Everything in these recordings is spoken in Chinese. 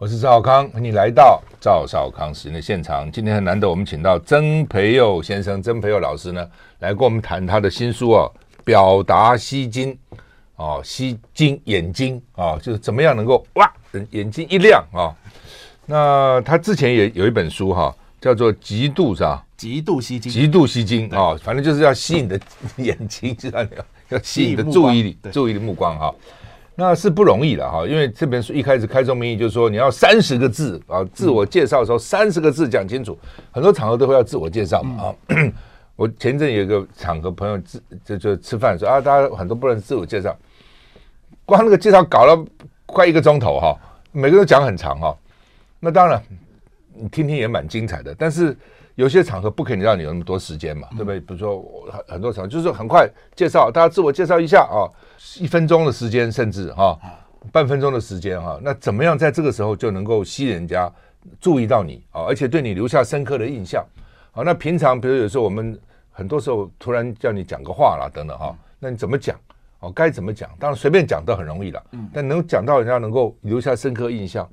我是赵少康，欢迎你来到赵少康时间的现场。今天很难得，我们请到曾培佑先生、曾培佑老师呢，来跟我们谈他的新书哦，《表达吸睛》哦，吸睛眼睛啊、哦，就是怎么样能够哇，眼睛一亮啊、哦。那他之前也有一本书哈、哦，叫做《极度》是吧？极度吸睛，极度吸睛啊、哦，反正就是要吸引你的 眼睛，知道没有？要吸引你的注意力，注意力目光哈。哦那是不容易的哈，因为这本书一开始开宗明义就是说，你要三十个字啊，自我介绍的时候三十个字讲清楚。很多场合都会要自我介绍嘛啊。我前阵有一个场合，朋友自就就吃饭说啊，大家很多不能自我介绍，光那个介绍搞了快一个钟头哈，每个人都讲很长哈。那当然，你听听也蛮精彩的，但是有些场合不可能让你有那么多时间嘛，对不对？比如说很很多场合就是很快介绍，大家自我介绍一下啊。一分钟的时间，甚至哈半分钟的时间哈，那怎么样在这个时候就能够吸引人家注意到你啊，而且对你留下深刻的印象？好，那平常比如有时候我们很多时候突然叫你讲个话啦等等哈，那你怎么讲？哦，该怎么讲？当然随便讲都很容易了，但能讲到人家能够留下深刻印象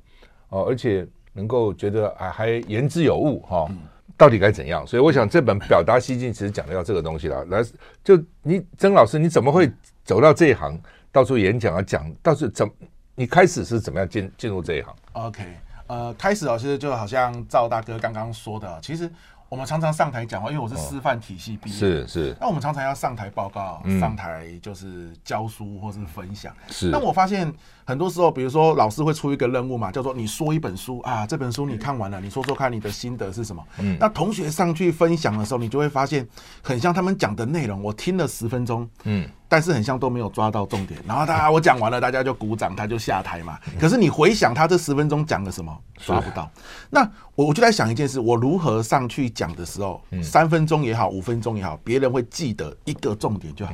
哦，而且能够觉得啊还言之有物哈，到底该怎样？所以我想这本表达西进其实讲的要这个东西了。来，就你曾老师，你怎么会？走到这一行，到处演讲啊，讲，到处怎？你开始是怎么样进进入这一行？OK，呃，开始啊，其实就好像赵大哥刚刚说的，其实我们常常上台讲话，因为我是师范体系毕业，是是。那我们常常要上台报告，上台就是教书或是分享。是。那我发现很多时候，比如说老师会出一个任务嘛，叫做你说一本书啊，这本书你看完了，你说说看你的心得是什么？嗯。那同学上去分享的时候，你就会发现很像他们讲的内容，我听了十分钟，嗯。但是很像都没有抓到重点，然后大家我讲完了，大家就鼓掌，他就下台嘛。可是你回想他这十分钟讲了什么，抓不到。那我我就在想一件事：我如何上去讲的时候，三分钟也好，五分钟也好，别人会记得一个重点就好。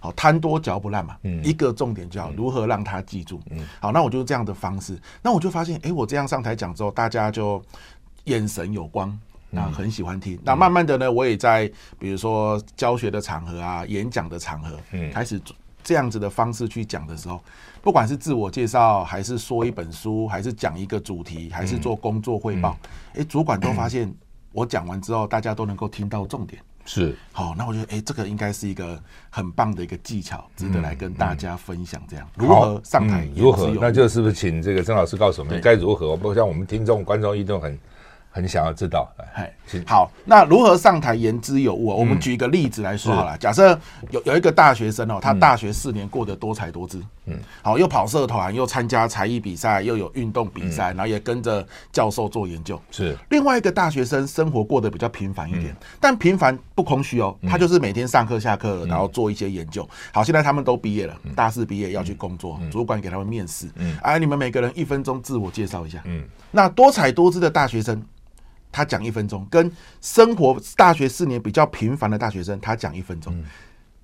好，贪多嚼不烂嘛，一个重点就好。如何让他记住？好，那我就这样的方式。那我就发现，哎，我这样上台讲之后，大家就眼神有光。那很喜欢听，嗯、那慢慢的呢，我也在比如说教学的场合啊，演讲的场合，嗯，开始这样子的方式去讲的时候，不管是自我介绍，还是说一本书，还是讲一个主题，还是做工作汇报，哎、嗯。欸，主管都发现我讲完之后，大家都能够听到重点，是。好，那我觉得哎、欸，这个应该是一个很棒的一个技巧，值得来跟大家分享。这样、如何上台、嗯，如何？那就是不是请这个曾老师告诉我们该如何？我不像我们听众观众一定很。很想要知道，哎，好，那如何上台言之有物？我们举一个例子来说好了。假设有有一个大学生哦，他大学四年过得多彩多姿，嗯，好，又跑社团，又参加才艺比赛，又有运动比赛，然后也跟着教授做研究。是。另外一个大学生，生活过得比较平凡一点，但平凡不空虚哦，他就是每天上课下课，然后做一些研究。好，现在他们都毕业了，大四毕业要去工作，主管给他们面试，嗯，哎，你们每个人一分钟自我介绍一下，嗯，那多彩多姿的大学生。他讲一分钟，跟生活大学四年比较平凡的大学生，他讲一分钟。嗯、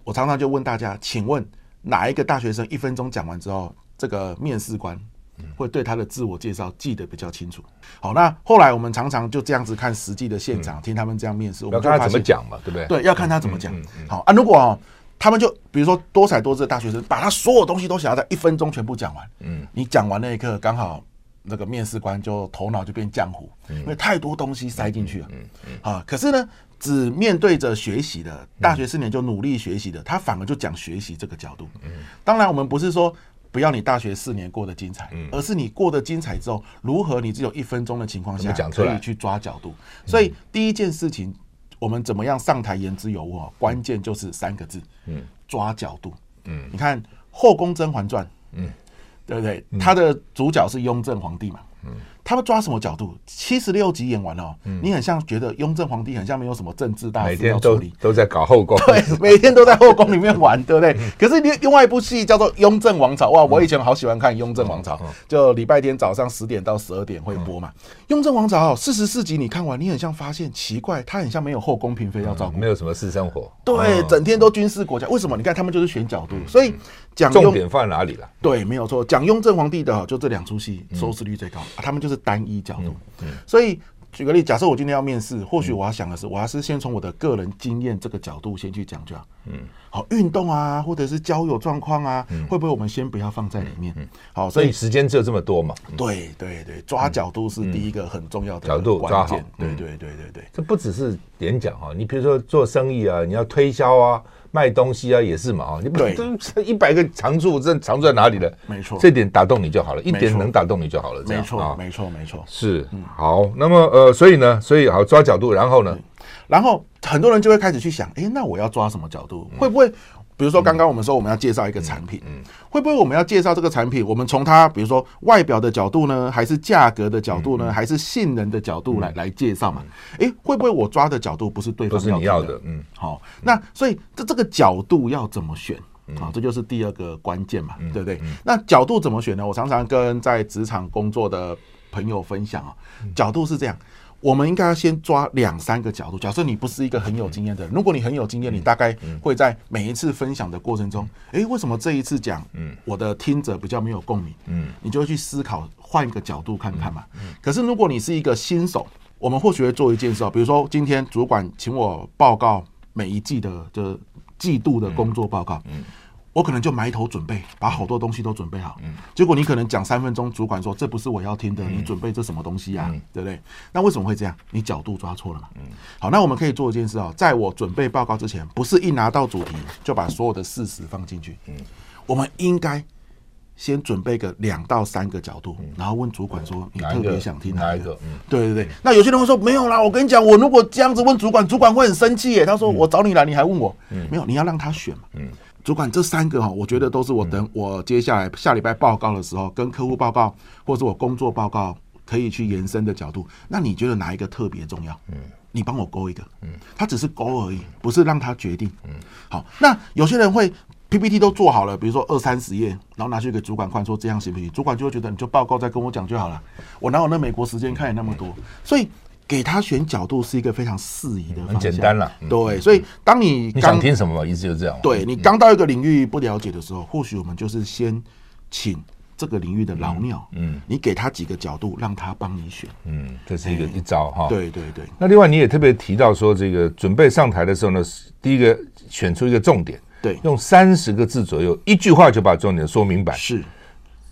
我常常就问大家，请问哪一个大学生一分钟讲完之后，这个面试官会对他的自我介绍记得比较清楚？好，那后来我们常常就这样子看实际的现场，嗯、听他们这样面试，我们就看他怎么讲嘛，对不对？对，要看他怎么讲。好啊，如果、哦、他们就比如说多彩多姿的大学生，把他所有东西都想要在一分钟全部讲完。嗯，你讲完那一刻刚好。那个面试官就头脑就变浆糊，因为太多东西塞进去了。嗯嗯啊，可是呢，只面对着学习的大学四年就努力学习的，他反而就讲学习这个角度。嗯，当然我们不是说不要你大学四年过得精彩，而是你过得精彩之后，如何你只有一分钟的情况下可以去抓角度。所以第一件事情，我们怎么样上台言之有物？关键就是三个字，嗯，抓角度。嗯，你看《后宫甄嬛传》，嗯。对不对？他的主角是雍正皇帝嘛？嗯。他们抓什么角度？七十六集演完了，你很像觉得雍正皇帝很像没有什么政治大事要处理，都在搞后宫。对，每天都在后宫里面玩，对不对？可是另另外一部戏叫做《雍正王朝》，哇，我以前好喜欢看《雍正王朝》，就礼拜天早上十点到十二点会播嘛。《雍正王朝》四十四集你看完，你很像发现奇怪，他很像没有后宫嫔妃要照顾，没有什么私生活，对，整天都军事国家。为什么？你看他们就是选角度，所以讲重点放在哪里了？对，没有错，讲雍正皇帝的就这两出戏收视率最高，他们就是。单一角度，所以举个例，假设我今天要面试，或许我要想的是，我还是先从我的个人经验这个角度先去讲就好。嗯，好，运动啊，或者是交友状况啊，会不会我们先不要放在里面？好，所以时间只有这么多嘛。对对对，抓角度是第一个很重要的角度抓好。对对对对对，这不只是演讲哈，你比如说做生意啊，你要推销啊。卖东西啊，也是嘛啊！你不这一百个长处，这长处在哪里呢？没错，这点打动你就好了，一点能打动你就好了。没错，没错，没错，是好。那么呃，所以呢，所以好抓角度，然后呢，然后很多人就会开始去想，哎，那我要抓什么角度？会不会？比如说，刚刚我们说我们要介绍一个产品，嗯，会不会我们要介绍这个产品？我们从它，比如说外表的角度呢，还是价格的角度呢，还是性能的角度来来介绍嘛？哎，会不会我抓的角度不是对方要要的？嗯，好，那所以这这个角度要怎么选？好，这就是第二个关键嘛，对不对？那角度怎么选呢？我常常跟在职场工作的朋友分享啊，角度是这样。我们应该要先抓两三个角度。假设你不是一个很有经验的人，如果你很有经验，你大概会在每一次分享的过程中，诶，为什么这一次讲，嗯我的听者比较没有共鸣？嗯，你就会去思考，换一个角度看看嘛。可是如果你是一个新手，我们或许会做一件事，比如说今天主管请我报告每一季的这季度的工作报告。嗯。我可能就埋头准备，把好多东西都准备好。嗯，结果你可能讲三分钟，主管说这不是我要听的，你准备这什么东西啊？对不对？那为什么会这样？你角度抓错了嘛。嗯，好，那我们可以做一件事啊，在我准备报告之前，不是一拿到主题就把所有的事实放进去。嗯，我们应该先准备个两到三个角度，然后问主管说你特别想听哪一个？嗯，对对对。那有些人会说没有啦，我跟你讲，我如果这样子问主管，主管会很生气耶。他说我找你来，你还问我？嗯，没有，你要让他选嘛。嗯。主管，这三个哈，我觉得都是我等我接下来下礼拜报告的时候，跟客户报告或者我工作报告可以去延伸的角度。那你觉得哪一个特别重要？嗯，你帮我勾一个。嗯，他只是勾而已，不是让他决定。嗯，好，那有些人会 PPT 都做好了，比如说二三十页，然后拿去给主管看，说这样行不行？主管就会觉得你就报告再跟我讲就好了。我哪有那美国时间看你那么多？所以。给他选角度是一个非常适宜的方向，很简单了。对，所以当你你想听什么嘛，意思就是这样。对，你刚到一个领域不了解的时候，或许我们就是先请这个领域的老鸟，嗯，你给他几个角度，让他帮你选，嗯，这是一个一招哈。对对对。那另外你也特别提到说，这个准备上台的时候呢，第一个选出一个重点，对，用三十个字左右，一句话就把重点说明白。是。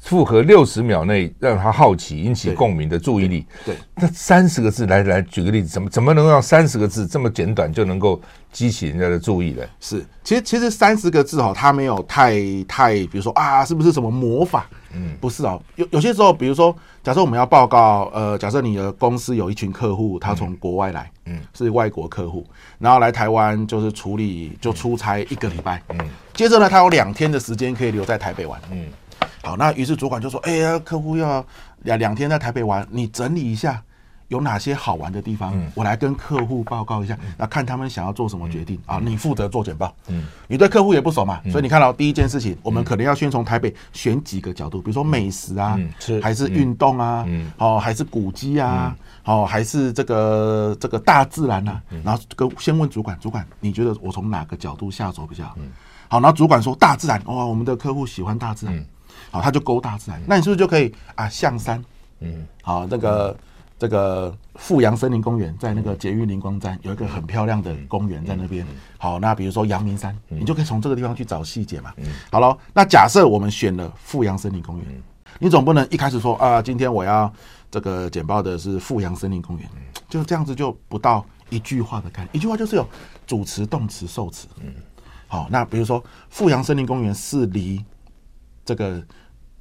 符合六十秒内让他好奇、引起共鸣的注意力。对，那三十个字来来举个例子，怎么怎么能让三十个字这么简短就能够激起人家的注意呢？是，其实其实三十个字哦，它没有太太，比如说啊，是不是什么魔法？嗯，不是哦。有有些时候，比如说，假设我们要报告，呃，假设你的公司有一群客户，他从国外来，嗯，是外国客户，然后来台湾就是处理就出差一个礼拜，嗯，接着呢，他有两天的时间可以留在台北玩，嗯。好，那于是主管就说：“哎呀，客户要两两天在台北玩，你整理一下有哪些好玩的地方，嗯、我来跟客户报告一下，那、嗯、看他们想要做什么决定、嗯、啊。你负责做简报，嗯，你对客户也不熟嘛，嗯、所以你看到第一件事情，我们可能要先从台北选几个角度，比如说美食啊，嗯、还是运动啊，嗯，哦，还是古迹啊，嗯、哦，还是这个这个大自然啊，嗯、然后跟先问主管，主管你觉得我从哪个角度下手比较好？嗯、好，然后主管说大自然，哇，我们的客户喜欢大自然。嗯”好，他就勾大自然，那你是不是就可以啊？象山，嗯，好，那个这个富阳森林公园在那个捷运灵光站有一个很漂亮的公园在那边。好，那比如说阳明山，你就可以从这个地方去找细节嘛。好了，那假设我们选了富阳森林公园，你总不能一开始说啊，今天我要这个简报的是富阳森林公园，就这样子就不到一句话的概念，一句话就是有主词、动词、受词。嗯，好，那比如说富阳森林公园是离这个。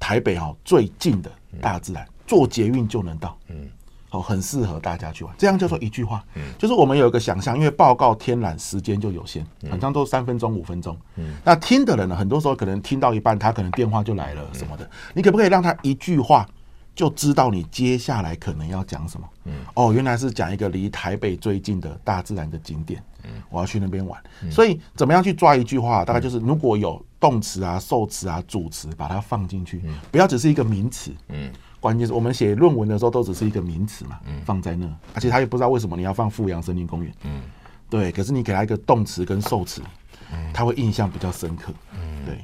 台北哈最近的大自然，坐捷运就能到，嗯，好，很适合大家去玩。这样叫做一句话，嗯，就是我们有一个想象，因为报告天然时间就有限，好像都三分钟、五分钟，嗯，那听的人呢，很多时候可能听到一半，他可能电话就来了什么的，你可不可以让他一句话就知道你接下来可能要讲什么？嗯，哦，原来是讲一个离台北最近的大自然的景点，嗯，我要去那边玩，所以怎么样去抓一句话？大概就是如果有。动词啊、受词啊、主词，把它放进去，不要只是一个名词。嗯，关键是我们写论文的时候都只是一个名词嘛，嗯，放在那，而且他也不知道为什么你要放富阳森林公园。嗯，对，可是你给他一个动词跟受词，他会印象比较深刻。嗯，对，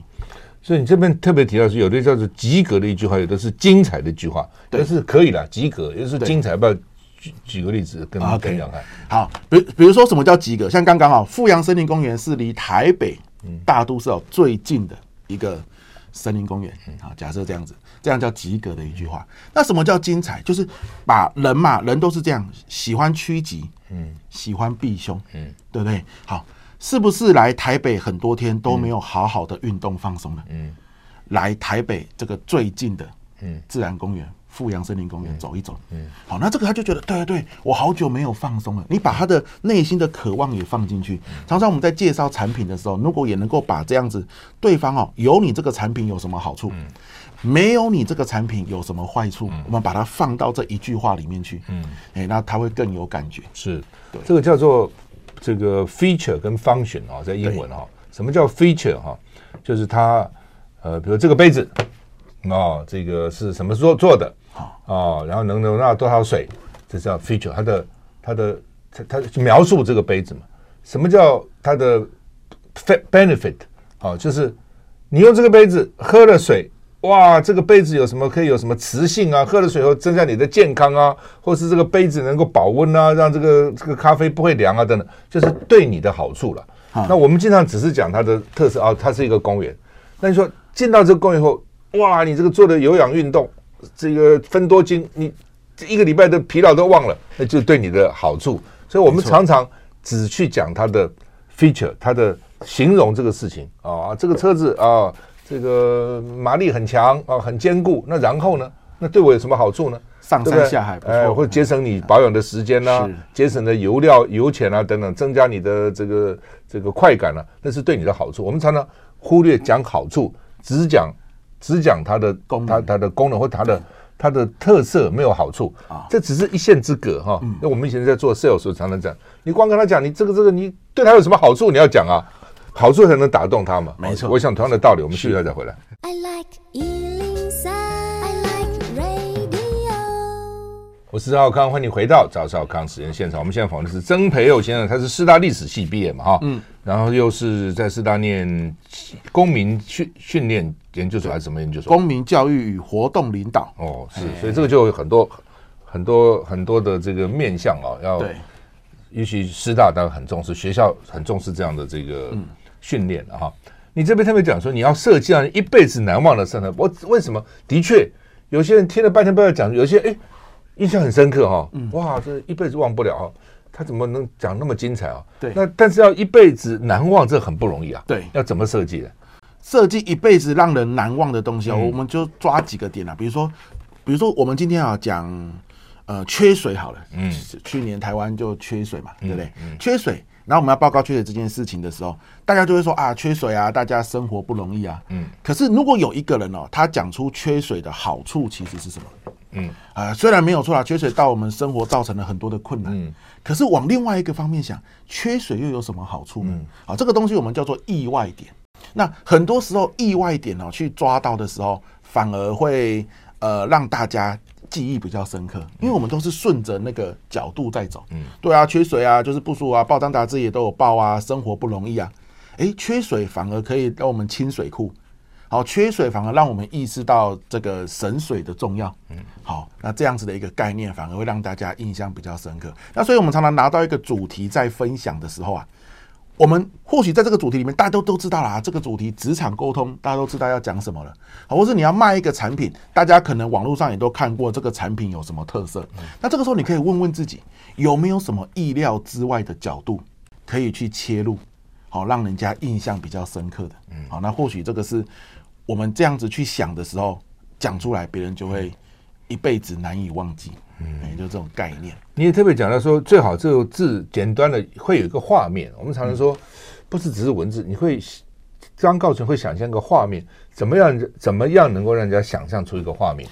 所以你这边特别提到是有的叫做及格的一句话，有的是精彩的一句话，但是可以了，及格也就是精彩，不要举举个例子跟大家讲看。好，比比如说什么叫及格？像刚刚啊，富阳森林公园是离台北大都市哦最近的一个森林公园。好，假设这样子，这样叫及格的一句话。那什么叫精彩？就是把人嘛，人都是这样，喜欢趋吉，嗯，喜欢避凶，嗯，对不对？好，是不是来台北很多天都没有好好的运动放松了？嗯，来台北这个最近的嗯自然公园。富阳森林公园走一走，嗯，好，那这个他就觉得，对对对，我好久没有放松了。你把他的内心的渴望也放进去。常常我们在介绍产品的时候，如果也能够把这样子，对方哦，有你这个产品有什么好处？没有你这个产品有什么坏处？我们把它放到这一句话里面去，嗯，哎，那他会更有感觉。是，对，这个叫做这个 feature 跟 function 啊，在英文哈，什么叫 feature 哈？就是它，呃，比如这个杯子，哦，这个是什么时候做的？哦，然后能容纳多少水？这叫 feature，它的它的它它描述这个杯子嘛？什么叫它的 benefit？哦，就是你用这个杯子喝了水，哇，这个杯子有什么可以有什么磁性啊？喝了水后增加你的健康啊，或是这个杯子能够保温啊，让这个这个咖啡不会凉啊等等，就是对你的好处了。那我们经常只是讲它的特色啊，它是一个公园。那你说进到这个公园后，哇，你这个做的有氧运动。这个分多精，你一个礼拜的疲劳都忘了，那就对你的好处。所以我们常常只去讲它的 feature，它的形容这个事情啊，这个车子啊，这个马力很强啊，很坚固。那然后呢？那对我有什么好处呢？上山下海，哎，或者节省你保养的时间呐，节省的油料、油钱啊等等，增加你的这个这个快感啊，那是对你的好处。我们常常忽略讲好处，只讲。只讲它的功，它它的功能或它的它的特色没有好处。啊，这只是一线之隔哈。那我们以前在做 sales 时候常常讲，你光跟他讲你这个这个你对他有什么好处，你要讲啊，好处才能打动他嘛。没错，我想同样的道理，我们续一下再回来。I like 我是赵少康，欢迎回到赵少康时间现场。我们现在访问的是曾培佑先生，他是师大历史系毕业嘛，哈，嗯，然后又是在师大念公民训训练研究所还是什么研究所？公民教育与活动领导。哦，是，所以这个就有很多很多很多的这个面向啊，要对，尤其师大当然很重视，学校很重视这样的这个训练的哈。你这边特别讲说，你要设计让一辈子难忘的生活，我为什么？的确，有些人听了半天不要讲，有些哎。印象很深刻哈，哇，这一辈子忘不了哈，他怎么能讲那么精彩啊？对，那但是要一辈子难忘，这很不容易啊。对，要怎么设计的？设计一辈子让人难忘的东西啊，我们就抓几个点啊，比如说，比如说我们今天啊讲呃缺水好了，嗯，去年台湾就缺水嘛，对不对？缺水，然后我们要报告缺水这件事情的时候，大家就会说啊，缺水啊，大家生活不容易啊。嗯，可是如果有一个人哦，他讲出缺水的好处其实是什么？嗯啊，虽然没有错啦，缺水到我们生活造成了很多的困难。嗯，可是往另外一个方面想，缺水又有什么好处呢？啊，这个东西我们叫做意外点。那很多时候意外点哦，去抓到的时候，反而会呃让大家记忆比较深刻，因为我们都是顺着那个角度在走。嗯，对啊，缺水啊，就是不舒服啊，报章杂志也都有报啊，生活不容易啊。诶，缺水反而可以让我们清水库。好，缺水反而让我们意识到这个省水的重要。嗯，好，那这样子的一个概念反而会让大家印象比较深刻。那所以我们常常拿到一个主题在分享的时候啊，我们或许在这个主题里面大家都都知道啦，这个主题职场沟通大家都知道要讲什么了。好，或是你要卖一个产品，大家可能网络上也都看过这个产品有什么特色。那这个时候你可以问问自己，有没有什么意料之外的角度可以去切入，好，让人家印象比较深刻的。嗯，好，那或许这个是。我们这样子去想的时候，讲出来，别人就会一辈子难以忘记。嗯，也就这种概念。你也特别讲到说，最好这个字简单的会有一个画面。我们常常说，不是只是文字，你会刚告诉你会想象一个画面，怎么样？怎么样能够让人家想象出一个画面？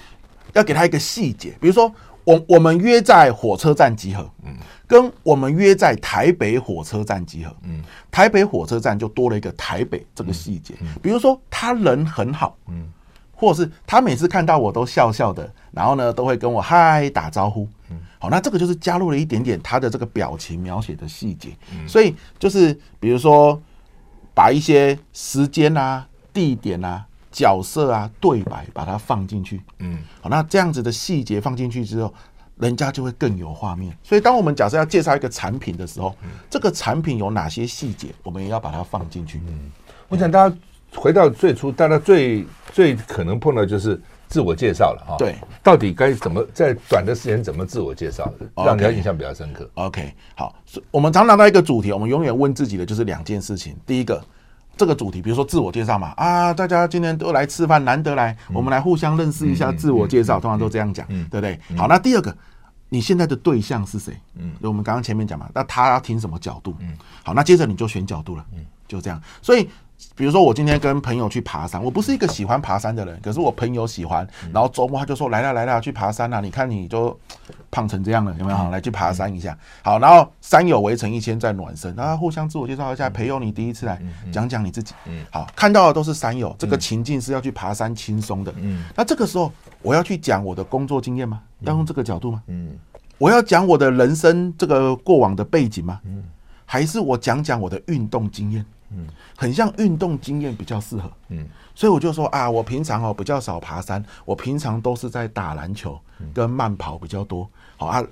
要给他一个细节，比如说，我我们约在火车站集合。嗯。跟我们约在台北火车站集合，嗯，台北火车站就多了一个台北这个细节，比如说他人很好，嗯，或者是他每次看到我都笑笑的，然后呢都会跟我嗨打招呼，嗯，好，那这个就是加入了一点点他的这个表情描写的细节，所以就是比如说把一些时间啊、地点啊、角色啊、对白把它放进去，嗯，好，那这样子的细节放进去之后。人家就会更有画面。所以，当我们假设要介绍一个产品的时候，嗯、这个产品有哪些细节，我们也要把它放进去。嗯，我想大家回到最初，大家最最可能碰到就是自我介绍了哈。对，到底该怎么在短的时间怎么自我介绍，让人家印象比较深刻。OK，好，我们常拿到一个主题，我们永远问自己的就是两件事情。第一个。这个主题，比如说自我介绍嘛，啊，大家今天都来吃饭，难得来，嗯、我们来互相认识一下，自我介绍，嗯、通常都这样讲，嗯、对不对？嗯、好，那第二个，你现在的对象是谁？嗯，就我们刚刚前面讲嘛，那他要听什么角度？嗯，好，那接着你就选角度了，嗯，就这样。所以，比如说我今天跟朋友去爬山，我不是一个喜欢爬山的人，可是我朋友喜欢，然后周末他就说来啦来啦，去爬山了，你看你就。胖成这样了，有没有？好，来去爬山一下。好，然后山友围成一圈在暖身，然后互相自我介绍一下。培祐，你第一次来，讲讲你自己。嗯，好，看到的都是山友，这个情境是要去爬山，轻松的。嗯，那这个时候我要去讲我的工作经验吗？要用这个角度吗？嗯，我要讲我的人生这个过往的背景吗？嗯，还是我讲讲我的运动经验？嗯，很像运动经验比较适合。嗯，所以我就说啊，我平常哦比较少爬山，我平常都是在打篮球跟慢跑比较多。好啊，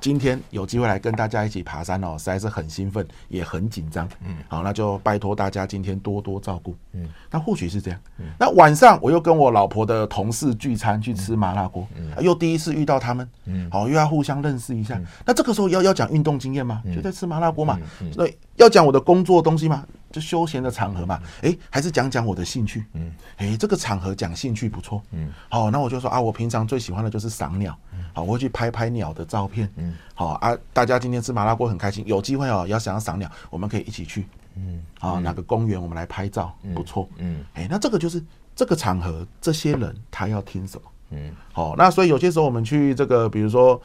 今天有机会来跟大家一起爬山哦，实在是很兴奋，也很紧张。嗯，好，那就拜托大家今天多多照顾。嗯，那或许是这样。嗯，那晚上我又跟我老婆的同事聚餐去吃麻辣锅，嗯，又第一次遇到他们，嗯，好，又要互相认识一下。那这个时候要要讲运动经验吗？就在吃麻辣锅嘛。所以要讲我的工作东西吗？就休闲的场合嘛，诶，还是讲讲我的兴趣，嗯，诶，这个场合讲兴趣不错，嗯，好，那我就说啊，我平常最喜欢的就是赏鸟，好，我会去拍拍鸟的照片，嗯，好啊，大家今天吃麻辣锅很开心，有机会哦，要想要赏鸟，我们可以一起去，嗯，好，哪个公园我们来拍照，不错，嗯，诶，那这个就是这个场合，这些人他要听什么，嗯，好，那所以有些时候我们去这个，比如说。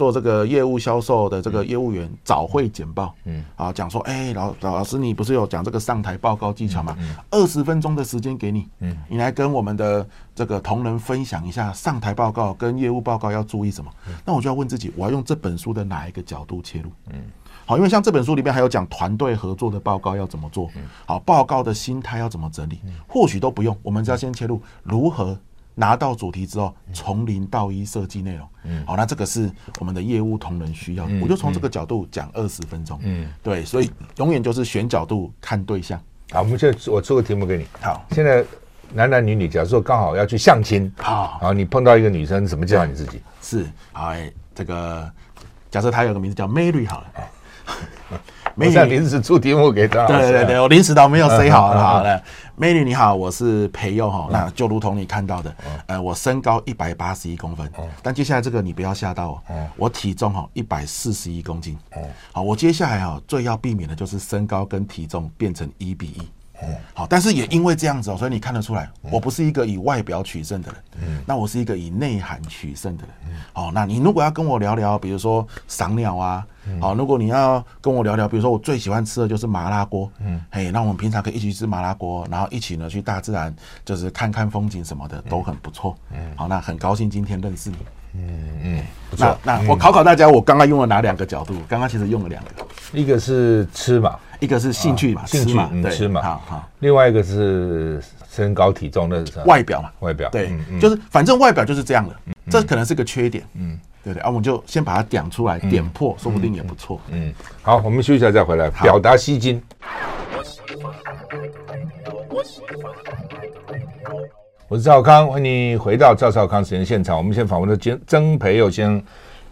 做这个业务销售的这个业务员早会简报，嗯，啊，讲说，哎，老老老师，你不是有讲这个上台报告技巧吗？二十分钟的时间给你，嗯，你来跟我们的这个同仁分享一下上台报告跟业务报告要注意什么。那我就要问自己，我要用这本书的哪一个角度切入？嗯，好，因为像这本书里面还有讲团队合作的报告要怎么做，好，报告的心态要怎么整理，或许都不用，我们只要先切入如何。拿到主题之后，从零到一设计内容。嗯，好，那这个是我们的业务同仁需要的，我就从这个角度讲二十分钟。嗯，对，所以永远就是选角度看对象。好，我们现在我出个题目给你。好，现在男男女女，假如说刚好要去相亲，好，然后你碰到一个女生，怎么介绍你自己？是，好，哎，这个假设她有个名字叫 Mary，好了。没在临时出题目给他。对对对，我临时倒没有 say 好了。好了，美女你好，我是裴佑哈。那就如同你看到的，呃，我身高一百八十一公分。但接下来这个你不要吓到我。我体重哈一百四十一公斤。好，我接下来哈最要避免的就是身高跟体重变成一比一。好，但是也因为这样子哦，所以你看得出来，我不是一个以外表取胜的人。嗯，那我是一个以内涵取胜的人。好，那你如果要跟我聊聊，比如说赏鸟啊。好，如果你要跟我聊聊，比如说我最喜欢吃的就是麻辣锅，嗯，嘿，那我们平常可以一起吃麻辣锅，然后一起呢去大自然，就是看看风景什么的，都很不错。嗯，好，那很高兴今天认识你。嗯嗯，不错。那那我考考大家，我刚刚用了哪两个角度？刚刚其实用了两个，一个是吃嘛，一个是兴趣嘛，兴趣对，吃嘛，好好。另外一个是身高体重的外表嘛，外表，对，就是反正外表就是这样的，这可能是个缺点，嗯。对对啊，我们就先把它点出来，点破，说不定也不错。嗯，好，我们休息一下再回来。表达吸睛。我是赵康，欢迎你回到赵少康时间现场。我们先访问的曾曾培友先生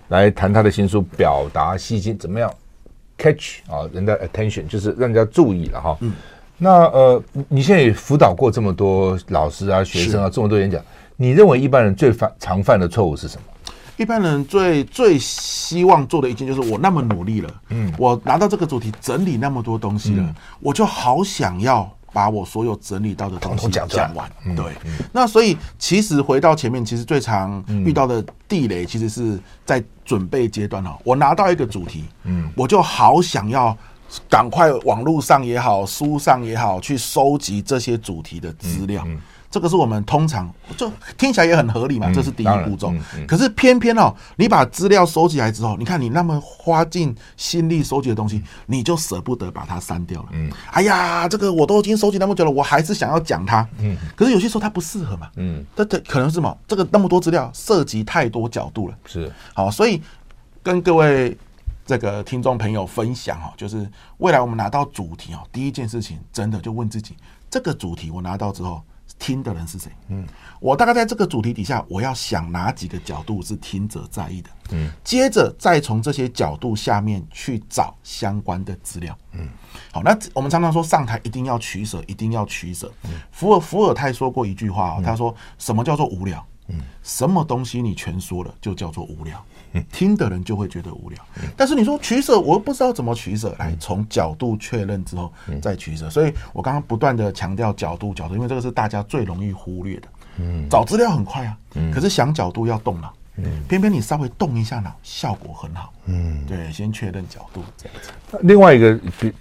来谈他的新书《表达吸睛》，怎么样 catch 啊人的 attention，就是让人家注意了哈。嗯。那呃，你现在也辅导过这么多老师啊、学生啊，这么多演讲，你认为一般人最犯常犯的错误是什么？一般人最最希望做的一件就是我那么努力了，嗯，我拿到这个主题整理那么多东西了，嗯、我就好想要把我所有整理到的东西讲完。对，那所以其实回到前面，其实最常遇到的地雷，其实是在准备阶段哈。我拿到一个主题，嗯，我就好想要赶快网络上也好，书上也好，去收集这些主题的资料。嗯嗯这个是我们通常就听起来也很合理嘛，这是第一步骤。可是偏偏哦，你把资料收集来之后，你看你那么花尽心力收集的东西，你就舍不得把它删掉了。嗯，哎呀，这个我都已经收集那么久了，我还是想要讲它。嗯，可是有些时候它不适合嘛。嗯，这这可能是什么？这个那么多资料涉及太多角度了。是，好，所以跟各位。这个听众朋友分享哈，就是未来我们拿到主题哦，第一件事情真的就问自己，这个主题我拿到之后，听的人是谁？嗯，我大概在这个主题底下，我要想哪几个角度是听者在意的？嗯，接着再从这些角度下面去找相关的资料。嗯，好，那我们常常说上台一定要取舍，一定要取舍。伏尔伏尔泰说过一句话，他说什么叫做无聊？嗯，什么东西你全说了就叫做无聊。听的人就会觉得无聊，但是你说取舍，我又不知道怎么取舍。来，从角度确认之后再取舍。所以我刚刚不断的强调角度，角度，因为这个是大家最容易忽略的。嗯，找资料很快啊，可是想角度要动脑。嗯，偏偏你稍微动一下脑，效果很好。嗯，对，先确认角度这样子。另外一个比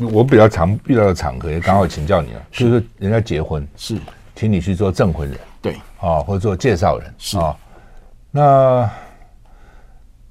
我比较常遇到的场合，也刚好请教你了，就是人家结婚是请你去做证婚人，对啊，或者做介绍人是啊，那。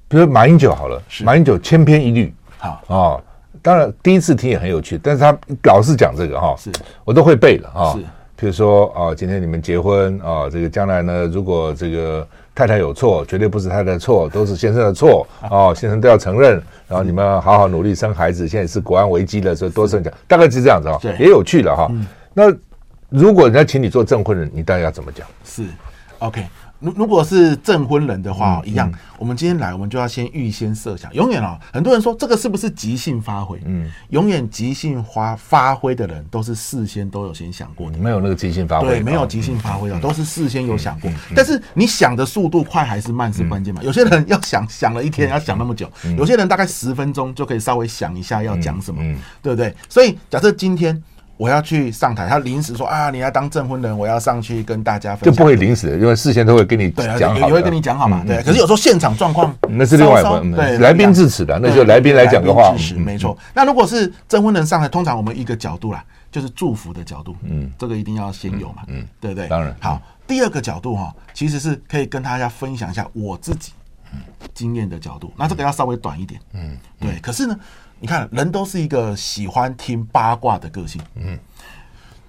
比如马英九好了，马英九千篇一律，好啊。当然第一次听也很有趣，但是他老是讲这个哈，是我都会背了啊。是，比如说啊，今天你们结婚啊，这个将来呢，如果这个太太有错，绝对不是太太的错，都是先生的错啊，先生都要承认。然后你们好好努力生孩子，现在是国安危机了，所以多生讲，大概是这样子啊。对，也有趣了哈。那如果人家请你做证婚人，你大概要怎么讲？是，OK。如如果是证婚人的话，一样，我们今天来，我们就要先预先设想。永远啊，很多人说这个是不是即兴发挥？嗯，永远即兴发发挥的人都是事先都有先想过的，没有那个即兴发挥，对，没有即兴发挥的，都是事先有想过。但是你想的速度快还是慢是关键嘛？有些人要想想了一天，要想那么久；有些人大概十分钟就可以稍微想一下要讲什么，对不对？所以假设今天。我要去上台，他临时说啊，你要当证婚人，我要上去跟大家分享。就不会临时，因为事先都会跟你讲好，也会跟你讲好嘛。对，可是有时候现场状况那是另外一回事。对，来宾致辞的，那就来宾来讲的话，没错。那如果是证婚人上台，通常我们一个角度啦，就是祝福的角度，嗯，这个一定要先有嘛，嗯，对不对？当然。好，第二个角度哈，其实是可以跟大家分享一下我自己经验的角度。那这个要稍微短一点，嗯，对。可是呢，你看，人都是一个喜欢听八卦的个性，嗯。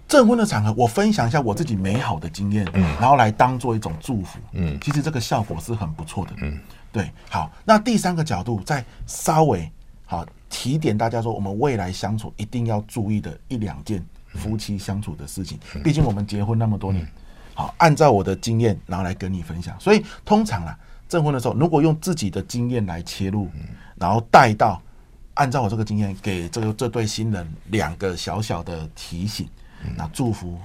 证婚的场合，我分享一下我自己美好的经验，嗯，然后来当做一种祝福，嗯，其实这个效果是很不错的，嗯，对，好，那第三个角度再稍微好提点大家说，我们未来相处一定要注意的一两件夫妻相处的事情，毕竟我们结婚那么多年，好，按照我的经验，然后来跟你分享，所以通常啊，证婚的时候，如果用自己的经验来切入，然后带到按照我这个经验，给这个这对新人两个小小的提醒。那祝福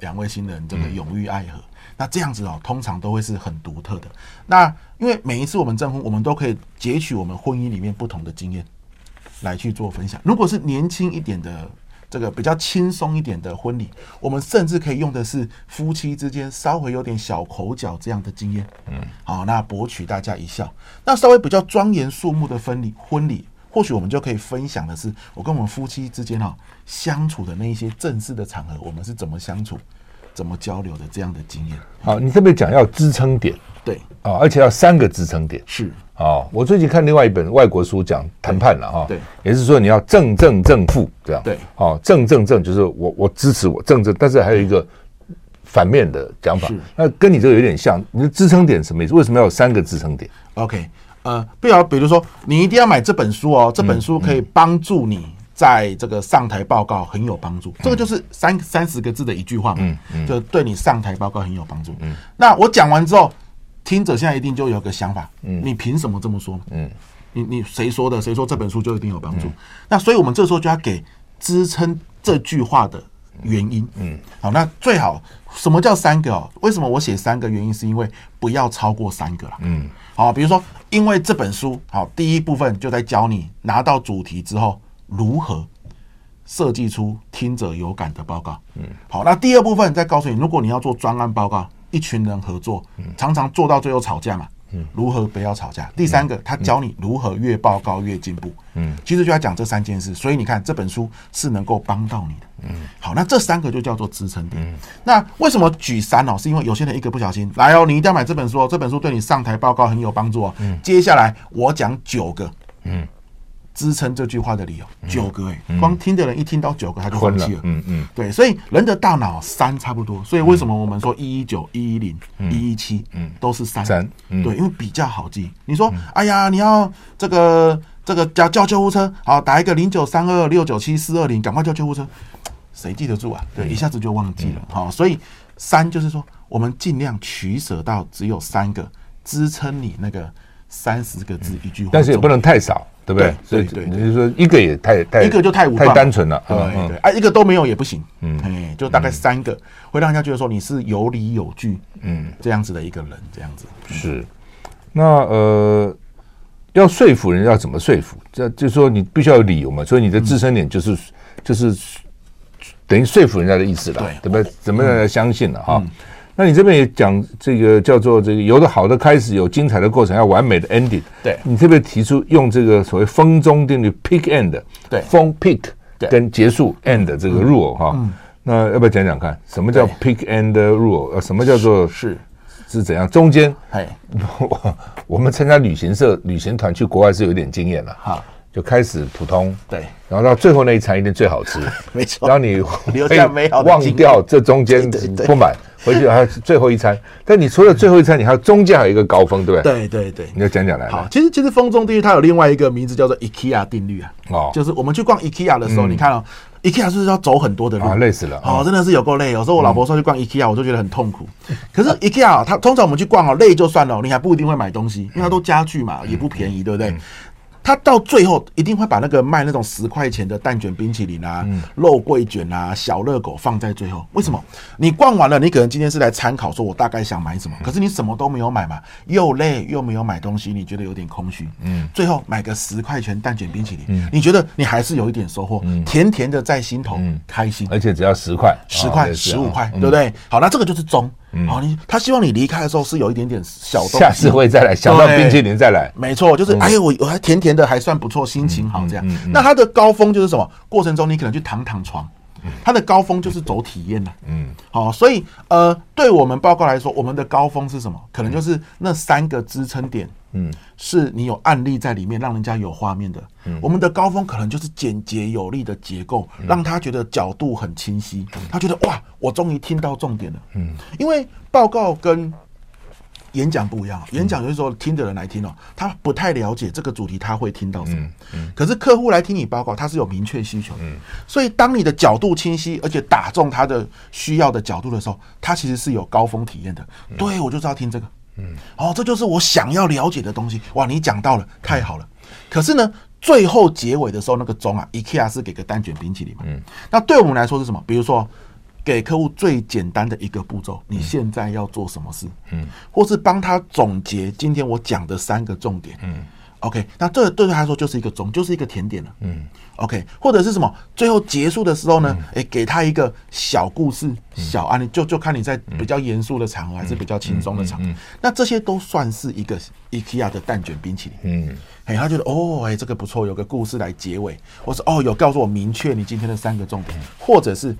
两位新人这个永浴爱河。那这样子哦，通常都会是很独特的。那因为每一次我们证婚，我们都可以截取我们婚姻里面不同的经验来去做分享。如果是年轻一点的，这个比较轻松一点的婚礼，我们甚至可以用的是夫妻之间稍微有点小口角这样的经验。嗯，好，那博取大家一笑。那稍微比较庄严肃穆的婚礼，婚礼。或许我们就可以分享的是，我跟我们夫妻之间哈相处的那一些正式的场合，我们是怎么相处、怎么交流的这样的经验。好，你特别讲要支撑点，对啊，而且要三个支撑点。是啊，我最近看另外一本外国书讲谈判了哈，对，也是说你要正正正负这样，对，啊，正正正就是我我支持我正正，但是还有一个反面的讲法，那跟你这个有点像，你的支撑点什么意思？为什么要有三个支撑点？OK。呃，不要，比如说，你一定要买这本书哦，这本书可以帮助你在这个上台报告很有帮助。这个就是三三十个字的一句话嘛，就对你上台报告很有帮助。嗯，那我讲完之后，听者现在一定就有个想法，嗯，你凭什么这么说？嗯，你你谁说的？谁说这本书就一定有帮助？那所以我们这时候就要给支撑这句话的原因。嗯，好，那最好什么叫三个哦？为什么我写三个原因？是因为不要超过三个了。嗯。好，比如说，因为这本书，好，第一部分就在教你拿到主题之后如何设计出听者有感的报告。嗯，好，那第二部分再告诉你，如果你要做专案报告，一群人合作，常常做到最后吵架嘛。嗯，如何不要吵架。第三个，他教你如何越报告越进步。嗯，其实就要讲这三件事。所以你看这本书是能够帮到你的。嗯，好，那这三个就叫做支撑点。嗯，那为什么举三哦？是因为有些人一个不小心来哦，你一定要买这本书哦，这本书对你上台报告很有帮助哦。嗯，接下来我讲九个。嗯。支撑这句话的理由，九个哎，光听的人一听到九个他就放弃了。嗯嗯，对，所以人的大脑三差不多，所以为什么我们说一一九、一一零、一一七，嗯，都是三。三，对，因为比较好记。你说，哎呀，你要这个这个叫叫救护车，好，打一个零九三二六九七四二零，赶快叫救护车，谁记得住啊？对，一下子就忘记了。好，所以三就是说，我们尽量取舍到只有三个支撑你那个三十个字一句话，但是也不能太少。对不对？所以对，你就说一个也太太一个就太无太单纯了，对对啊，一个都没有也不行，嗯，哎，就大概三个会让人家觉得说你是有理有据，嗯，这样子的一个人，这样子。是。那呃，要说服人要怎么说服？这就是说你必须要有理由嘛，所以你的自身点就是就是等于说服人家的意思了，对。不对？怎么让人家相信了哈？那你这边也讲这个叫做这个有的好的开始，有精彩的过程，要完美的 ending。对，你特别提出用这个所谓风中定律 pick end，对，风 pick 跟结束 end 这个 rule 哈。那要不要讲讲看，什么叫 pick end rule？呃，什么叫做是是怎样？中间，哎，我们参加旅行社旅行团去国外是有点经验了哈。就开始普通，对，然后到最后那一餐一定最好吃，没错。然后你留下美好忘掉这中间不满，回去还有最后一餐。但你除了最后一餐，你还有中间还有一个高峰，对不对？对对对，你要讲讲来。好，其实其实风中定律它有另外一个名字叫做 IKEA 定律啊。哦，就是我们去逛 IKEA 的时候，你看哦，IKEA 是不是要走很多的路啊？累死了。哦，真的是有够累。有时候我老婆说去逛 IKEA，我就觉得很痛苦。可是 IKEA 它通常我们去逛哦，累就算了，你还不一定会买东西，因为它都家具嘛，也不便宜，对不对？他到最后一定会把那个卖那种十块钱的蛋卷冰淇淋啊、肉桂卷啊、小热狗放在最后。为什么？你逛完了，你可能今天是来参考，说我大概想买什么，可是你什么都没有买嘛，又累又没有买东西，你觉得有点空虚。嗯，最后买个十块钱蛋卷冰淇淋，你觉得你还是有一点收获，甜甜的在心头，开心。而且只要十块、十块、十五块，对不对？好，那这个就是中。好，你他希望你离开的时候是有一点点小动，下次会再来，想到冰淇淋再来。没错，就是哎呀，我我还甜甜的，还算不错，心情好这样。那它的高峰就是什么？过程中你可能去躺躺床，它的高峰就是走体验了。嗯，好，所以呃，对我们报告来说，我们的高峰是什么？可能就是那三个支撑点。嗯，是你有案例在里面，让人家有画面的。嗯，我们的高峰可能就是简洁有力的结构，让他觉得角度很清晰，他觉得哇，我终于听到重点了。嗯，因为报告跟演讲不一样，演讲有时候听的人来听哦，他不太了解这个主题，他会听到什么。嗯，可是客户来听你报告，他是有明确需求。嗯，所以当你的角度清晰，而且打中他的需要的角度的时候，他其实是有高峰体验的。对，我就是要听这个。嗯，哦，这就是我想要了解的东西。哇，你讲到了，太好了。可是呢，最后结尾的时候，那个钟啊，IKEA 是给个单卷冰淇淋嘛。嗯，那对我们来说是什么？比如说，给客户最简单的一个步骤，你现在要做什么事？嗯，或是帮他总结今天我讲的三个重点。嗯。OK，那这对他来说就是一个总，就是一个甜点了。嗯，OK，或者是什么？最后结束的时候呢？哎，给他一个小故事、小案例，就就看你在比较严肃的场合还是比较轻松的场合。那这些都算是一个 IKEA 的蛋卷冰淇淋。嗯，哎，他觉得哦，哎，这个不错，有个故事来结尾，或是哦，有告诉我明确你今天的三个重点，或者是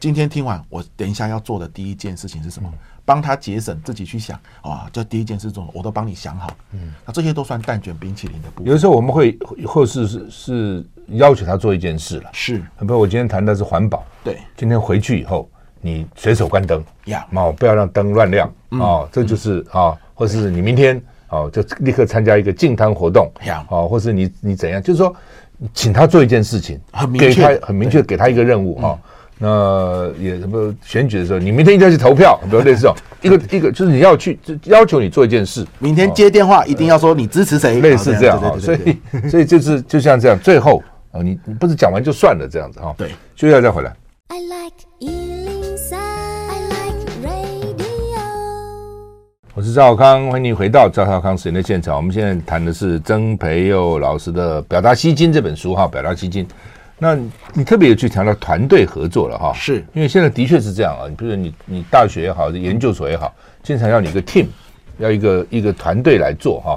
今天听完我等一下要做的第一件事情是什么？帮他节省，自己去想。啊！这第一件事中，我都帮你想好。嗯，那这些都算蛋卷冰淇淋的部分。有的时候我们会或是是是要求他做一件事了。是，比如我今天谈的是环保。对，今天回去以后，你随手关灯。呀，哦，不要让灯乱亮。哦，这就是啊，或是你明天哦，就立刻参加一个净滩活动。呀，哦，或是你你怎样，就是说，请他做一件事情，很明确，很明确，给他一个任务啊。那也什么选举的时候，你明天一定要去投票，比如类似这种 一个一个，就是你要去要求你做一件事，明天接电话一定要说你支持谁，类似这样哈。所以 所以就是就像这样，最后啊，你你不是讲完就算了这样子哈。对，就要再回来。I like 我是赵少康，欢迎你回到赵少康时间的现场。我们现在谈的是曾培佑老师的《表达吸金》这本书哈，《表达吸睛》。那你特别有去强调团队合作了哈，是因为现在的确是这样啊。你比如说你你大学也好，研究所也好，经常要你一个 team，要一个一个团队来做哈。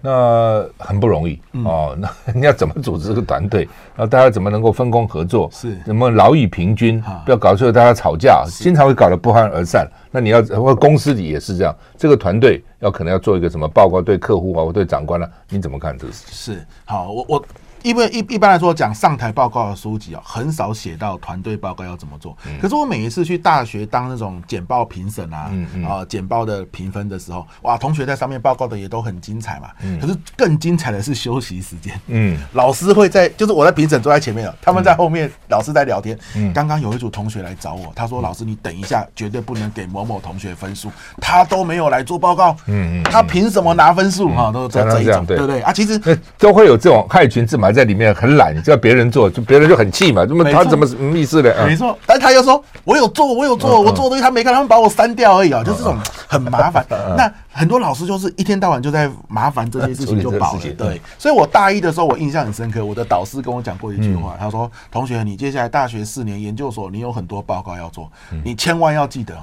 那很不容易、嗯、哦。那你要怎么组织这个团队？然后大家怎么能够分工合作？是，怎么劳逸平均？啊、不要搞出大家吵架，经常会搞得不欢而散。那你要或公司里也是这样，这个团队要可能要做一个什么报告，对客户啊，或对长官啊，你怎么看这个事情？是，好，我我。因为一一般来说讲上台报告的书籍啊，很少写到团队报告要怎么做。可是我每一次去大学当那种简报评审啊，啊简报的评分的时候，哇，同学在上面报告的也都很精彩嘛。可是更精彩的是休息时间。嗯，老师会在，就是我在评审坐在前面，他们在后面，老师在聊天。刚刚有一组同学来找我，他说：“老师，你等一下，绝对不能给某某同学分数，他都没有来做报告。嗯嗯，他凭什么拿分数？哈，都是这这一种，对不对啊？其实都会有这种害群之马。”在里面很懒，叫别人做，就别人就很气嘛。那么他怎么什么意思呢？没错，但他又说我有做，我有做，我做的东西他没看，他们把我删掉而已啊，就是这种很麻烦。那很多老师就是一天到晚就在麻烦这些事情就饱了。对，所以我大一的时候我印象很深刻，我的导师跟我讲过一句话，他说：“同学，你接下来大学四年研究所，你有很多报告要做，你千万要记得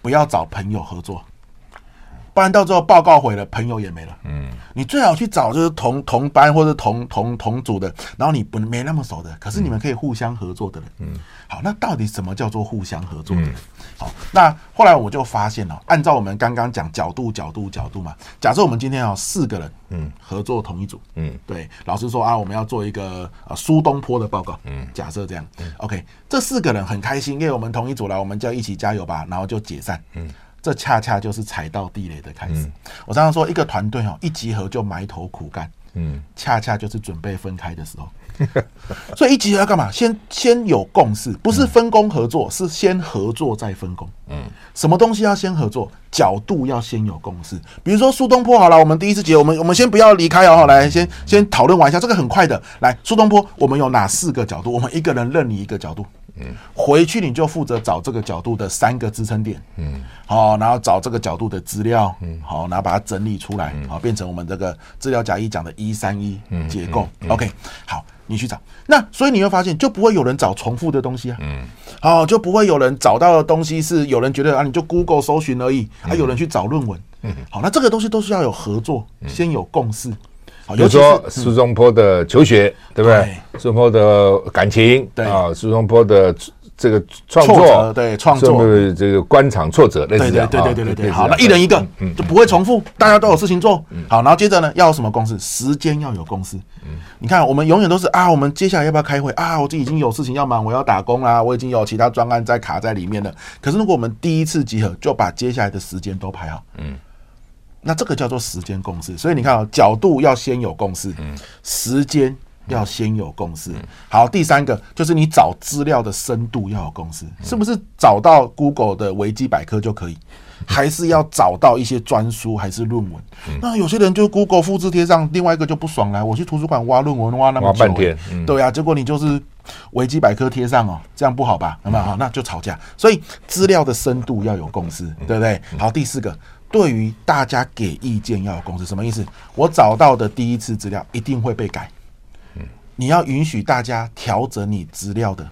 不要找朋友合作。”不然到最后报告毁了，朋友也没了。嗯，你最好去找就是同同班或者同同同组的，然后你不没那么熟的，可是你们可以互相合作的人。嗯，好，那到底什么叫做互相合作的人？好，那后来我就发现了，按照我们刚刚讲角度角度角度嘛，假设我们今天有四个人，嗯，合作同一组，嗯，对，老师说啊，我们要做一个呃苏东坡的报告，嗯，假设这样，OK，这四个人很开心，因为我们同一组了，我们就要一起加油吧，然后就解散，嗯。这恰恰就是踩到地雷的开始。嗯、我常常说，一个团队哦，一集合就埋头苦干，嗯，恰恰就是准备分开的时候。所以一集合要干嘛？先先有共识，不是分工合作，是先合作再分工。嗯，什么东西要先合作？角度要先有共识。比如说苏东坡，好了，我们第一次集合，我们我们先不要离开哦，来，先先讨论完一下，这个很快的。来，苏东坡，我们有哪四个角度？我们一个人任你一个角度。嗯，回去你就负责找这个角度的三个支撑点，嗯，好，然后找这个角度的资料，嗯，好，然后把它整理出来，好，变成我们这个资料夹一讲的一三一结构，OK，好，你去找，那所以你会发现就不会有人找重复的东西啊，嗯，好，就不会有人找到的东西是有人觉得啊，你就 Google 搜寻而已，还有人去找论文，嗯，好，那这个东西都是要有合作，先有共识。比如说苏东坡的求学，对不对？苏东坡的感情，对啊，苏东坡的这个创作，对创作的这个官场挫折，类似这样。对对对对对。好，那一人一个，就不会重复，大家都有事情做。好，然后接着呢，要有什么公司？时间要有公司。你看，我们永远都是啊，我们接下来要不要开会啊？我这已经有事情要忙，我要打工啦，我已经有其他专案在卡在里面了。可是如果我们第一次集合，就把接下来的时间都排好，嗯。那这个叫做时间共识，所以你看啊，角度要先有共识，时间要先有共识。好，第三个就是你找资料的深度要有共识，是不是找到 Google 的维基百科就可以？还是要找到一些专书还是论文？那有些人就 Google 复制贴上，另外一个就不爽了，我去图书馆挖论文挖那么久，半天，对啊，结果你就是维基百科贴上哦，这样不好吧？那么好，那就吵架。所以资料的深度要有共识，对不对？好，第四个。对于大家给意见要有共识，什么意思？我找到的第一次资料一定会被改，你要允许大家调整你资料的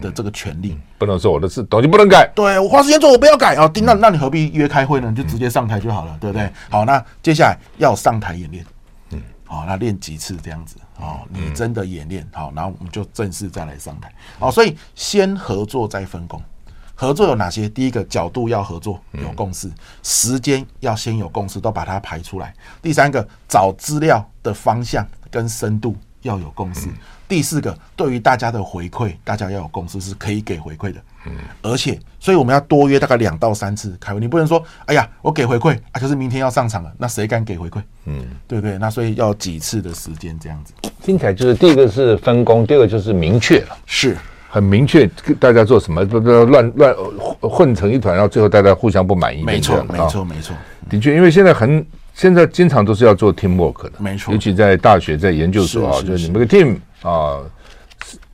的这个权利，不能说我的事东西不能改。对，我花时间做，我不要改啊！那那你何必约开会呢？你就直接上台就好了，对不对？好，那接下来要上台演练，嗯，好，那练几次这样子，好，你真的演练好，然后我们就正式再来上台，好，所以先合作再分工。合作有哪些？第一个角度要合作，有共识；时间要先有共识，都把它排出来。第三个找资料的方向跟深度要有共识。第四个对于大家的回馈，大家要有共识，是可以给回馈的。嗯而且，所以我们要多约大概两到三次开会。你不能说，哎呀，我给回馈啊，可是明天要上场了，那谁敢给回馈？嗯，对不对？那所以要几次的时间这样子。听起来就是第一个是分工，第二个就是明确了。是。很明确，大家做什么不不乱乱混成一团，然后最后大家互相不满意。没错，没错，没错。的确，因为现在很现在经常都是要做 team work 的，没错。尤其在大学、在研究所啊，就是你们个 team 啊，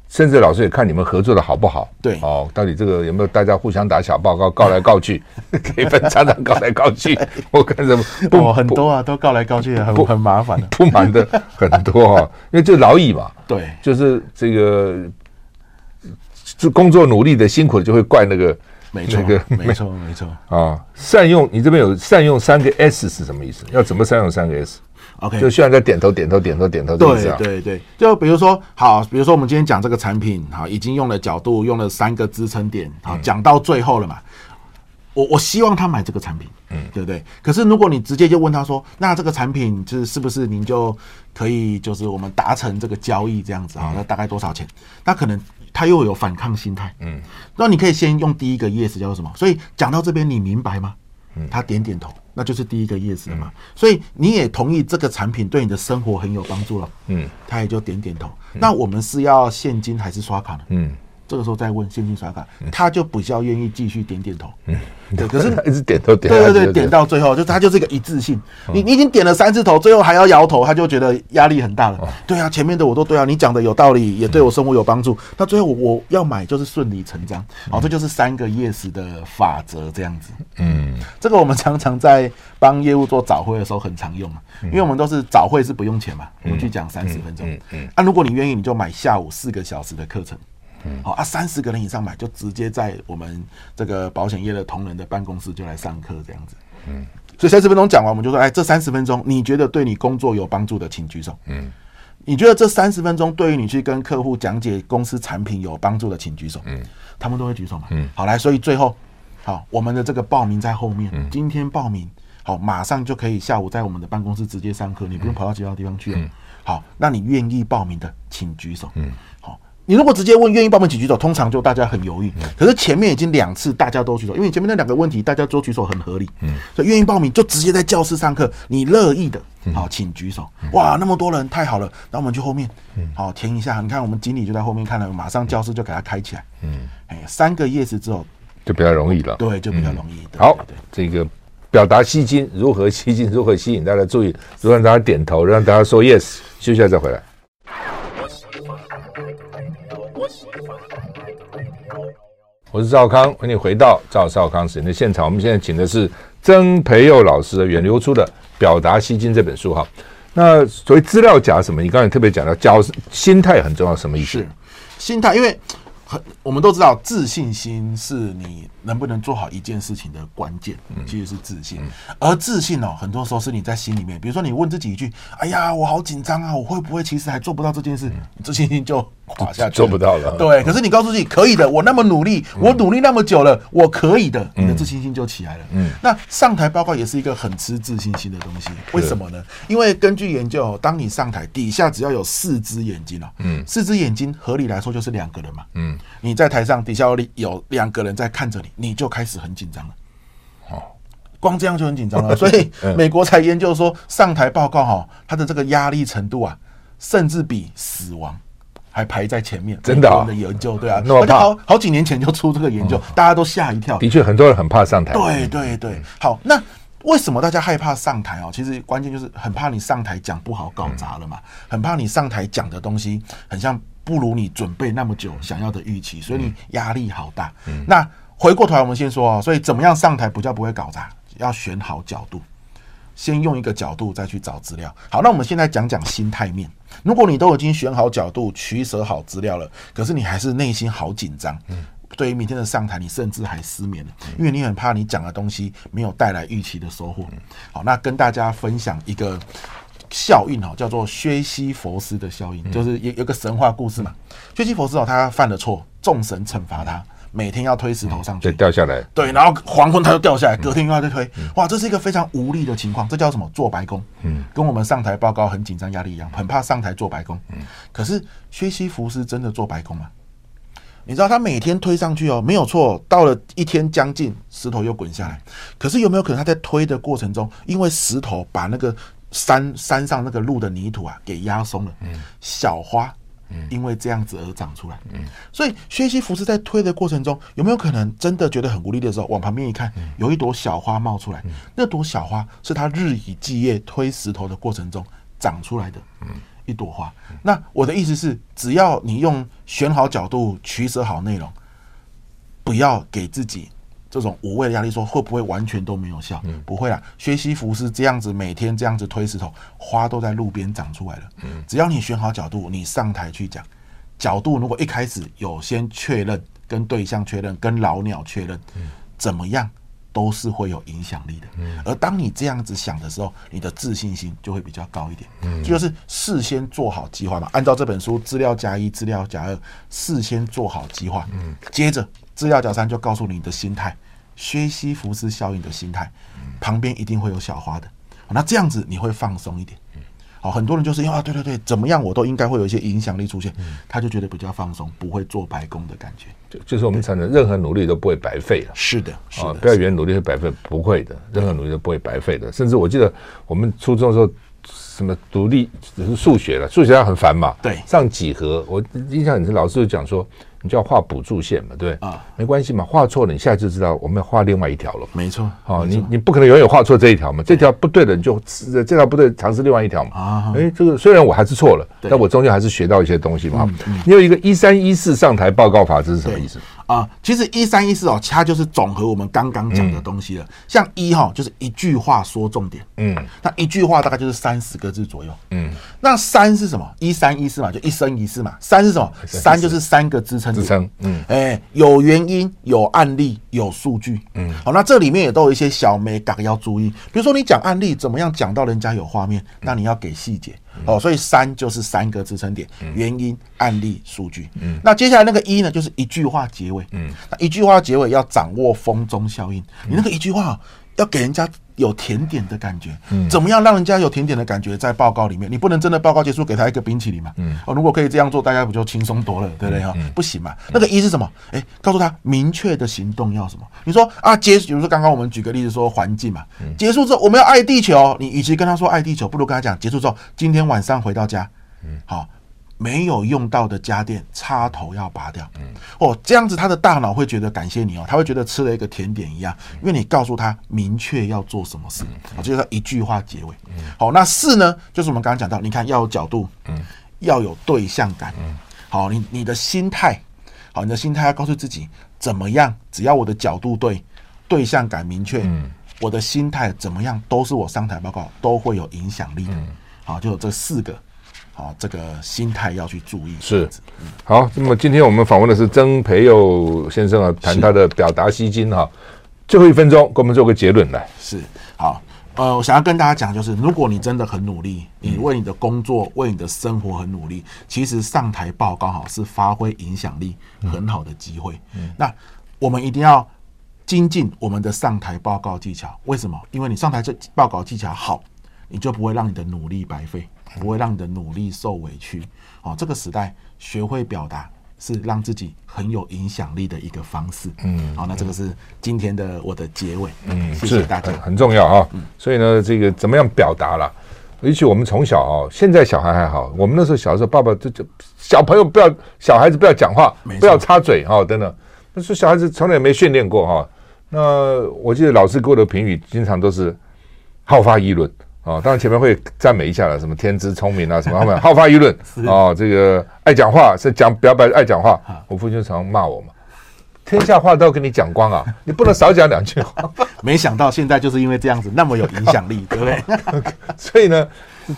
甚至老师也看你们合作的好不好。对，哦，到底这个有没有大家互相打小报告，告来告去，可以分常常告来告去。我看什么不很多啊，都告来告去，很很麻烦的，不满的很多啊，因为就劳役嘛。对，就是这个。是工作努力的辛苦的就会怪那个没错，没错，没错啊！善用你这边有善用三个 S 是什么意思？要怎么善用三个 S？OK，就需要在点头、点头、点头、点头。对对对，就比如说，好，比如说我们今天讲这个产品，好，已经用了角度，用了三个支撑点，好，讲到最后了嘛。我我希望他买这个产品，嗯，对不对？可是如果你直接就问他说，那这个产品就是是不是您就可以就是我们达成这个交易这样子啊？那大概多少钱？那可能他又有反抗心态，嗯。那你可以先用第一个 yes 叫做什么？所以讲到这边你明白吗？嗯，他点点头，那就是第一个 yes 了嘛。所以你也同意这个产品对你的生活很有帮助了，嗯，他也就点点头。那我们是要现金还是刷卡呢？嗯。这个时候再问现金刷卡，他就比较愿意继续点点头。嗯，对，可是 一直点头点，对对对，点到最后就他就是一个一致性。你你已经点了三次头，最后还要摇头，他就觉得压力很大了。对啊，前面的我都对啊，你讲的有道理，也对我生活有帮助。那最后我要买就是顺理成章。好，这就是三个 yes 的法则，这样子。嗯，这个我们常常在帮业务做早会的时候很常用，因为我们都是早会是不用钱嘛，我们去讲三十分钟。嗯嗯，啊，如果你愿意，你就买下午四个小时的课程。嗯，好啊，三十个人以上买，就直接在我们这个保险业的同仁的办公室就来上课这样子。嗯，所以三十分钟讲完，我们就说，哎，这三十分钟你觉得对你工作有帮助的，请举手。嗯，你觉得这三十分钟对于你去跟客户讲解公司产品有帮助的，请举手。嗯，他们都会举手嘛。嗯，好，来，所以最后，好，我们的这个报名在后面。嗯，今天报名，好，马上就可以下午在我们的办公室直接上课，你不用跑到其他地方去。嗯，好，那你愿意报名的，请举手。嗯。你如果直接问愿意报名请举手，通常就大家很犹豫。可是前面已经两次大家都举手，因为前面那两个问题大家都举手很合理。嗯，所以愿意报名就直接在教室上课，你乐意的，好，请举手。哇，那么多人，太好了，那我们去后面，好填一下。你看我们经理就在后面看了，马上教室就给他开起来。嗯，哎，三个 yes 之后就比较容易了。对，就比较容易。好，这个表达吸睛，如何吸睛，如何吸引大家注意，如何让大家点头，让大家说 yes，休息一下再回来。我是赵康，欢迎回到赵少康时间的现场。我们现在请的是曾培佑老师的远流出的《表达吸金》这本书哈。那所谓资料夹什么？你刚才特别讲到，教心态很重要，什么意思？心态，因为。我们都知道，自信心是你能不能做好一件事情的关键，其实是自信。而自信哦，很多时候是你在心里面，比如说你问自己一句：“哎呀，我好紧张啊，我会不会其实还做不到这件事？”你自信心就垮下去，做不到了。对，可是你告诉自己可以的，我那么努力，我努力那么久了，我可以的，你的自信心就起来了。嗯，那上台报告也是一个很吃自信心的东西，为什么呢？因为根据研究，当你上台，底下只要有四只眼睛啊，嗯，四只眼睛合理来说就是两个人嘛，嗯。你在台上，底下有两个人在看着你，你就开始很紧张了。哦，光这样就很紧张了。所以美国才研究说，上台报告哈，他的这个压力程度啊，甚至比死亡还排在前面。真的的研究，对啊，而且好好几年前就出这个研究，大家都吓一跳。的确，很多人很怕上台。对对对，好，那为什么大家害怕上台哦？其实关键就是很怕你上台讲不好，搞砸了嘛。很怕你上台讲的东西很像。不如你准备那么久想要的预期，所以你压力好大。嗯，那回过头来，我们先说啊，所以怎么样上台比较不会搞砸？要选好角度，先用一个角度再去找资料。好，那我们现在讲讲心态面。如果你都已经选好角度、取舍好资料了，可是你还是内心好紧张。嗯，对于明天的上台，你甚至还失眠了，因为你很怕你讲的东西没有带来预期的收获。好，那跟大家分享一个。效应哦，叫做薛西佛斯的效应，就是有有个神话故事嘛。薛西佛斯哦，他犯了错，众神惩罚他，每天要推石头上去，掉下来。对，然后黄昏他就掉下来，隔天又要再推。哇，这是一个非常无力的情况，这叫什么？做白宫。嗯，跟我们上台报告很紧张、压力一样，很怕上台做白宫。嗯，可是薛西弗斯真的做白宫吗？你知道他每天推上去哦，没有错，到了一天将近，石头又滚下来。可是有没有可能他在推的过程中，因为石头把那个山山上那个路的泥土啊，给压松了。嗯，小花，因为这样子而长出来。嗯，所以薛西弗斯在推的过程中，有没有可能真的觉得很无力的时候，往旁边一看，有一朵小花冒出来？那朵小花是他日以继夜推石头的过程中长出来的。嗯，一朵花。那我的意思是，只要你用选好角度，取舍好内容，不要给自己。这种无谓的压力，说会不会完全都没有效？嗯，不会啦。薛西弗是这样子每天这样子推石头，花都在路边长出来了。嗯，只要你选好角度，你上台去讲，角度如果一开始有先确认，跟对象确认，跟老鸟确认，怎么样都是会有影响力的。而当你这样子想的时候，你的自信心就会比较高一点。就是事先做好计划嘛，按照这本书资料加一，资料加二，事先做好计划。接着资料夹三就告诉你的心态，薛西弗斯效应的心态，旁边一定会有小花的。那这样子你会放松一点。好，很多人就是因为啊，对对对，怎么样我都应该会有一些影响力出现，他就觉得比较放松，不会做白工的感觉。就就是我们承认，任何努力都不会白费了。是的，是的，不要以为努力会白费，不会的，任何努力都不会白费的。甚至我记得我们初中的时候，什么独立只是数学了，数学要很烦嘛。对，上几何，我印象很深，老师就讲说。你就要画补助线嘛，对啊，没关系嘛，画错了，你下次就知道我们要画另外一条了。没错，好，你你不可能永远画错这一条嘛，这条不对的你就这条不对，尝试另外一条嘛。啊，哎，这个虽然我还是错了，但我终究还是学到一些东西嘛。你有一个一三一四上台报告法，这是什么意思？啊，其实一三一四哦，它就是总和我们刚刚讲的东西了。像一哈，就是一句话说重点，嗯，那一句话大概就是三十个字左右，嗯。那三是什么？一三一四嘛，就一生一世嘛。三是什么？三就是三个支撑支撑，嗯，哎，有原因，有案例，有数据，嗯。好，那这里面也都有一些小美感要注意，比如说你讲案例怎么样讲到人家有画面，那你要给细节。哦，所以三就是三个支撑点，原因、案例、数据。嗯，那接下来那个一呢，就是一句话结尾。嗯，那一句话结尾要掌握风中效应。你那个一句话要给人家有甜点的感觉。嗯，怎么样让人家有甜点的感觉？在报告里面，你不能真的报告结束给他一个冰淇淋嘛？嗯，哦，如果可以这样做，大家不就轻松多了，对不对哈？不行嘛。那个一是什么？哎，告诉他明确的行动要什么？你说啊，结，比如说刚刚我们举个例子说环境嘛，结束之后我们要爱地球。你与其跟他说爱地球，不如跟他讲结束之后，今天晚上回到家，嗯，好。没有用到的家电插头要拔掉。嗯，哦，这样子他的大脑会觉得感谢你哦，他会觉得吃了一个甜点一样，因为你告诉他明确要做什么事，好，就是一句话结尾。好，那四呢，就是我们刚刚讲到，你看要有角度，嗯，要有对象感，嗯，好，你你的心态，好，你的心态要告诉自己怎么样，只要我的角度对，对象感明确，嗯，我的心态怎么样，都是我上台报告都会有影响力的。好，就有这四个。啊，这个心态要去注意。是，好。那么今天我们访问的是曾培佑先生啊，谈他的表达吸金哈。最后一分钟，给我们做个结论来。是，好。呃，我想要跟大家讲，就是如果你真的很努力，你为你的工作、为你的生活很努力，其实上台报告哈是发挥影响力很好的机会。嗯那我们一定要精进我们的上台报告技巧。为什么？因为你上台这报告技巧好，你就不会让你的努力白费。不会让你的努力受委屈，哦，这个时代学会表达是让自己很有影响力的一个方式，嗯，好，那这个是今天的我的结尾，嗯，谢谢大家，很，重要啊，嗯，所以呢，这个怎么样表达了？尤其我们从小啊，现在小孩还好，我们那时候小时候，爸爸就就小朋友不要，小孩子不要讲话，不要插嘴哈，等等，那说小孩子从来也没训练过哈，那我记得老师给我的评语经常都是好发议论。哦，当然前面会赞美一下了，什么天资聪明啊，什么他们好发舆论 哦，这个爱讲话是讲表白爱讲话。我父亲就常骂我嘛，天下话都要跟你讲光啊，你不能少讲两句话。没想到现在就是因为这样子那么有影响力，对不对？所以呢，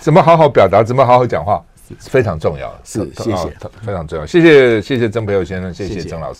怎么好好表达，怎么好好讲话，是非常重要的。是，谢谢，非常重要。谢谢谢谢曾培友先生，谢谢曾老师。